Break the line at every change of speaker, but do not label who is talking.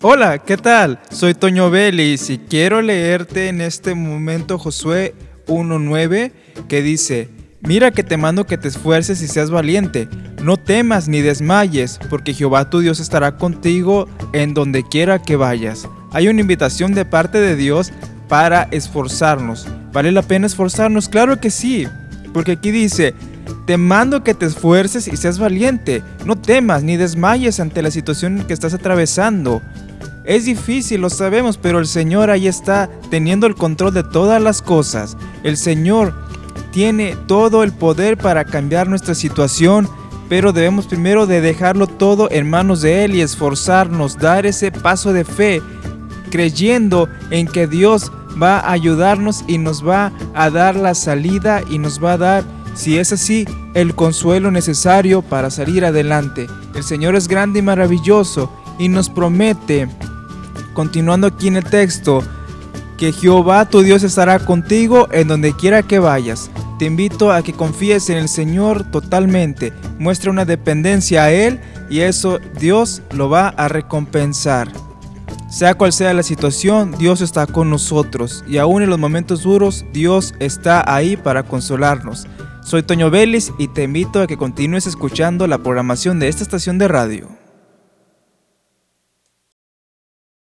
Hola, ¿qué tal? Soy Toño Vélez y quiero leerte en este momento Josué 1.9 que dice, Mira que te mando que te esfuerces y seas valiente, no temas ni desmayes, porque Jehová tu Dios estará contigo en donde quiera que vayas. Hay una invitación de parte de Dios para esforzarnos. ¿Vale la pena esforzarnos? Claro que sí, porque aquí dice, te mando que te esfuerces y seas valiente, no temas ni desmayes ante la situación que estás atravesando. Es difícil, lo sabemos, pero el Señor ahí está teniendo el control de todas las cosas. El Señor tiene todo el poder para cambiar nuestra situación, pero debemos primero de dejarlo todo en manos de Él y esforzarnos, dar ese paso de fe, creyendo en que Dios va a ayudarnos y nos va a dar la salida y nos va a dar, si es así, el consuelo necesario para salir adelante. El Señor es grande y maravilloso y nos promete continuando aquí en el texto, que Jehová tu Dios estará contigo en donde quiera que vayas. Te invito a que confíes en el Señor totalmente, muestra una dependencia a Él y eso Dios lo va a recompensar. Sea cual sea la situación, Dios está con nosotros y aún en los momentos duros, Dios está ahí para consolarnos. Soy Toño Vélez y te invito a que continúes escuchando la programación de esta estación de radio.